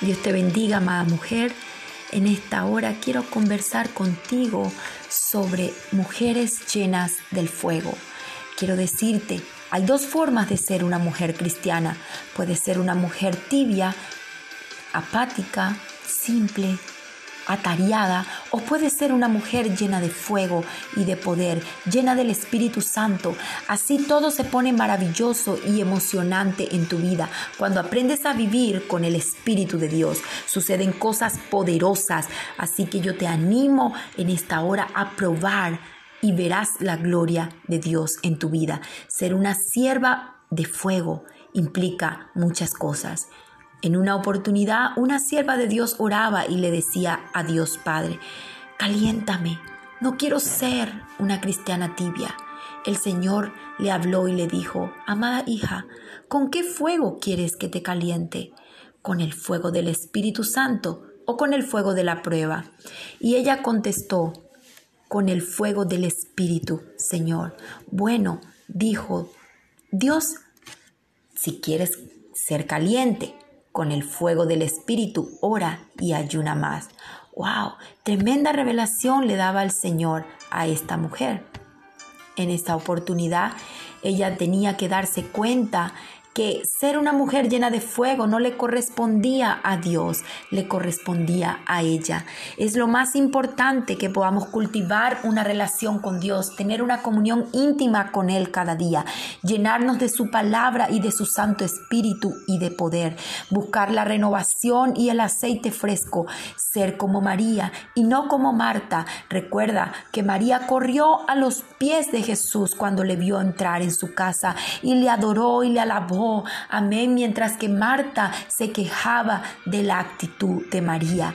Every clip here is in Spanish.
Dios te bendiga, amada mujer. En esta hora quiero conversar contigo sobre mujeres llenas del fuego. Quiero decirte, hay dos formas de ser una mujer cristiana. Puede ser una mujer tibia, apática, simple, atareada o puede ser una mujer llena de fuego y de poder, llena del Espíritu Santo. Así todo se pone maravilloso y emocionante en tu vida. Cuando aprendes a vivir con el Espíritu de Dios, suceden cosas poderosas. Así que yo te animo en esta hora a probar y verás la gloria de Dios en tu vida. Ser una sierva de fuego implica muchas cosas. En una oportunidad, una sierva de Dios oraba y le decía a Dios Padre, caliéntame, no quiero ser una cristiana tibia. El Señor le habló y le dijo, amada hija, ¿con qué fuego quieres que te caliente? ¿Con el fuego del Espíritu Santo o con el fuego de la prueba? Y ella contestó, con el fuego del Espíritu, Señor. Bueno, dijo, Dios, si quieres ser caliente, con el fuego del Espíritu, ora y ayuna más. ¡Wow! Tremenda revelación le daba el Señor a esta mujer. En esta oportunidad, ella tenía que darse cuenta que ser una mujer llena de fuego no le correspondía a Dios, le correspondía a ella. Es lo más importante que podamos cultivar una relación con Dios, tener una comunión íntima con Él cada día, llenarnos de su palabra y de su Santo Espíritu y de poder, buscar la renovación y el aceite fresco, ser como María y no como Marta. Recuerda que María corrió a los pies de Jesús cuando le vio entrar en su casa y le adoró y le alabó Amén. Mientras que Marta se quejaba de la actitud de María.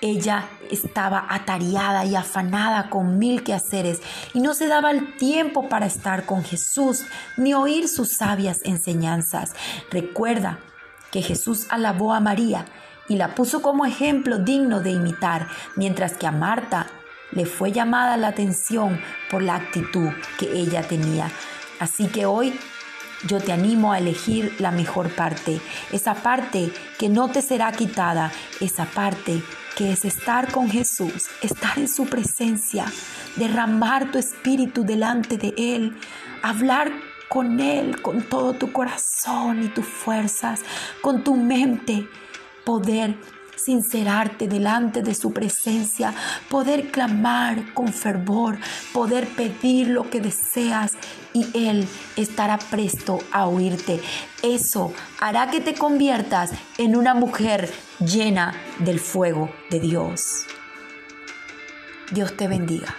Ella estaba atareada y afanada con mil quehaceres y no se daba el tiempo para estar con Jesús ni oír sus sabias enseñanzas. Recuerda que Jesús alabó a María y la puso como ejemplo digno de imitar, mientras que a Marta le fue llamada la atención por la actitud que ella tenía. Así que hoy yo te animo a elegir la mejor parte, esa parte que no te será quitada, esa parte que es estar con Jesús, estar en su presencia, derramar tu espíritu delante de Él, hablar con Él con todo tu corazón y tus fuerzas, con tu mente, poder sincerarte delante de su presencia, poder clamar con fervor, poder pedir lo que deseas y Él estará presto a oírte. Eso hará que te conviertas en una mujer llena del fuego de Dios. Dios te bendiga.